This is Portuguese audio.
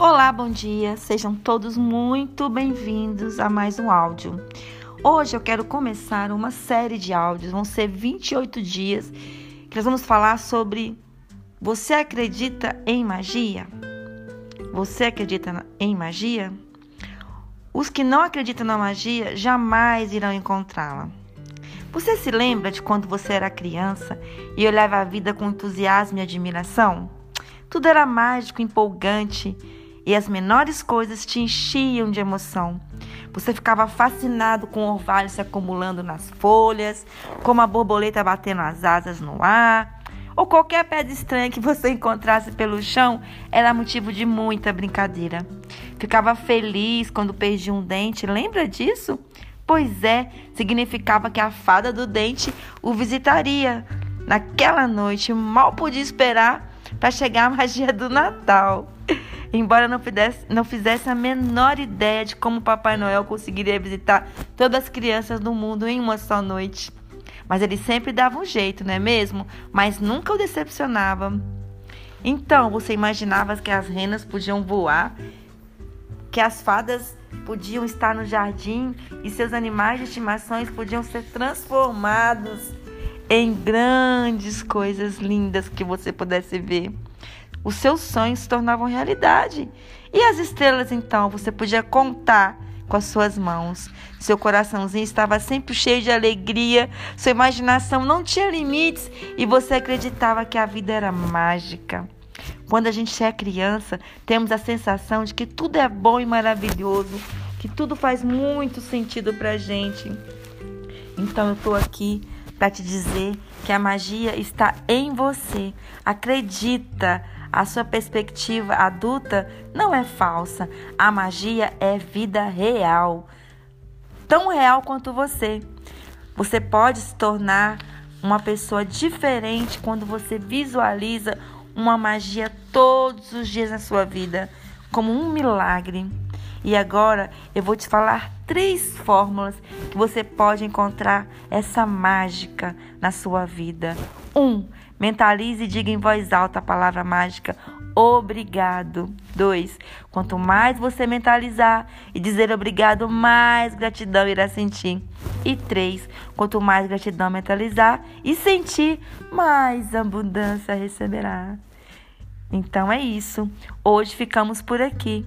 Olá, bom dia. Sejam todos muito bem-vindos a mais um áudio. Hoje eu quero começar uma série de áudios, vão ser 28 dias, que nós vamos falar sobre você acredita em magia? Você acredita em magia? Os que não acreditam na magia jamais irão encontrá-la. Você se lembra de quando você era criança e olhava a vida com entusiasmo e admiração? Tudo era mágico, empolgante e as menores coisas te enchiam de emoção. Você ficava fascinado com o orvalho se acumulando nas folhas, como a borboleta batendo as asas no ar, ou qualquer pedra estranha que você encontrasse pelo chão era motivo de muita brincadeira. Ficava feliz quando perdia um dente, lembra disso? Pois é, significava que a fada do dente o visitaria. Naquela noite, mal podia esperar para chegar a magia do Natal. Embora não fizesse, não fizesse a menor ideia de como Papai Noel conseguiria visitar todas as crianças do mundo em uma só noite. Mas ele sempre dava um jeito, não é mesmo? Mas nunca o decepcionava. Então, você imaginava que as renas podiam voar, que as fadas podiam estar no jardim e seus animais de estimações podiam ser transformados em grandes coisas lindas que você pudesse ver os seus sonhos se tornavam realidade. E as estrelas, então, você podia contar com as suas mãos. Seu coraçãozinho estava sempre cheio de alegria, sua imaginação não tinha limites e você acreditava que a vida era mágica. Quando a gente é criança, temos a sensação de que tudo é bom e maravilhoso, que tudo faz muito sentido pra gente. Então eu tô aqui para te dizer que a magia está em você. Acredita. A sua perspectiva adulta não é falsa. A magia é vida real. Tão real quanto você. Você pode se tornar uma pessoa diferente quando você visualiza uma magia todos os dias na sua vida, como um milagre. E agora eu vou te falar três fórmulas que você pode encontrar essa mágica na sua vida. Um, Mentalize e diga em voz alta a palavra mágica obrigado. 2. Quanto mais você mentalizar e dizer obrigado, mais gratidão irá sentir. E 3. Quanto mais gratidão mentalizar e sentir, mais abundância receberá. Então é isso. Hoje ficamos por aqui.